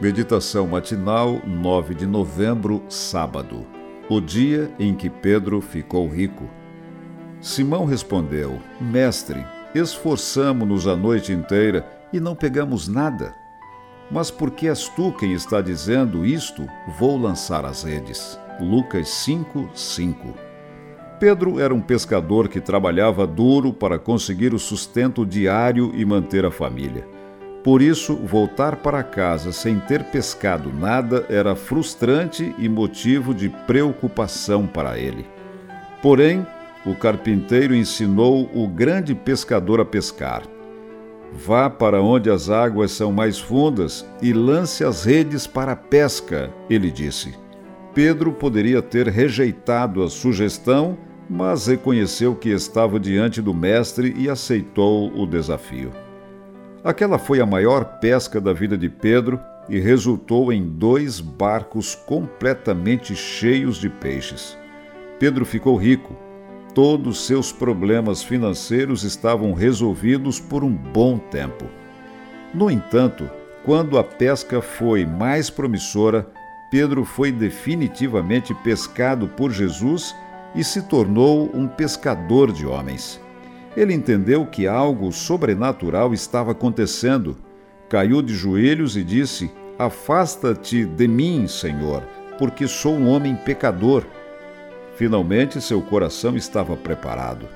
Meditação matinal, 9 de novembro, sábado. O dia em que Pedro ficou rico. Simão respondeu: Mestre, esforçamo-nos a noite inteira e não pegamos nada. Mas porque és tu quem está dizendo isto, vou lançar as redes. Lucas 5, 5. Pedro era um pescador que trabalhava duro para conseguir o sustento diário e manter a família. Por isso, voltar para casa sem ter pescado nada era frustrante e motivo de preocupação para ele. Porém, o carpinteiro ensinou o grande pescador a pescar. Vá para onde as águas são mais fundas e lance as redes para a pesca, ele disse. Pedro poderia ter rejeitado a sugestão, mas reconheceu que estava diante do mestre e aceitou o desafio. Aquela foi a maior pesca da vida de Pedro e resultou em dois barcos completamente cheios de peixes. Pedro ficou rico. Todos seus problemas financeiros estavam resolvidos por um bom tempo. No entanto, quando a pesca foi mais promissora, Pedro foi definitivamente pescado por Jesus e se tornou um pescador de homens. Ele entendeu que algo sobrenatural estava acontecendo. Caiu de joelhos e disse: Afasta-te de mim, Senhor, porque sou um homem pecador. Finalmente seu coração estava preparado.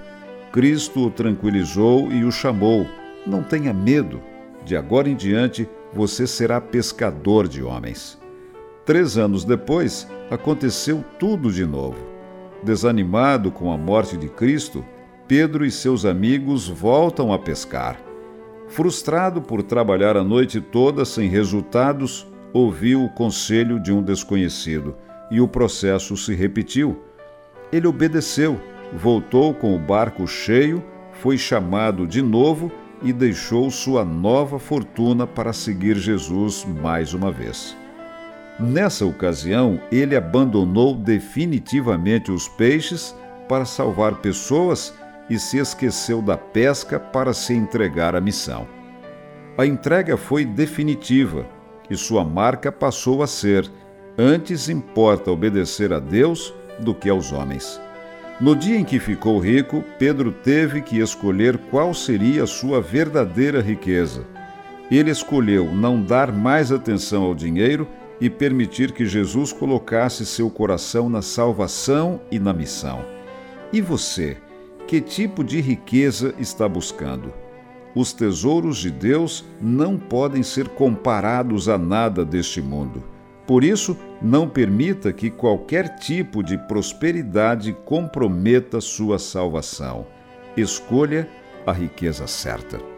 Cristo o tranquilizou e o chamou: Não tenha medo. De agora em diante você será pescador de homens. Três anos depois, aconteceu tudo de novo. Desanimado com a morte de Cristo, Pedro e seus amigos voltam a pescar. Frustrado por trabalhar a noite toda sem resultados, ouviu o conselho de um desconhecido e o processo se repetiu. Ele obedeceu, voltou com o barco cheio, foi chamado de novo e deixou sua nova fortuna para seguir Jesus mais uma vez. Nessa ocasião, ele abandonou definitivamente os peixes para salvar pessoas e se esqueceu da pesca para se entregar à missão. A entrega foi definitiva e sua marca passou a ser: antes importa obedecer a Deus do que aos homens. No dia em que ficou rico, Pedro teve que escolher qual seria a sua verdadeira riqueza. Ele escolheu não dar mais atenção ao dinheiro e permitir que Jesus colocasse seu coração na salvação e na missão. E você? Que tipo de riqueza está buscando? Os tesouros de Deus não podem ser comparados a nada deste mundo. Por isso, não permita que qualquer tipo de prosperidade comprometa sua salvação. Escolha a riqueza certa.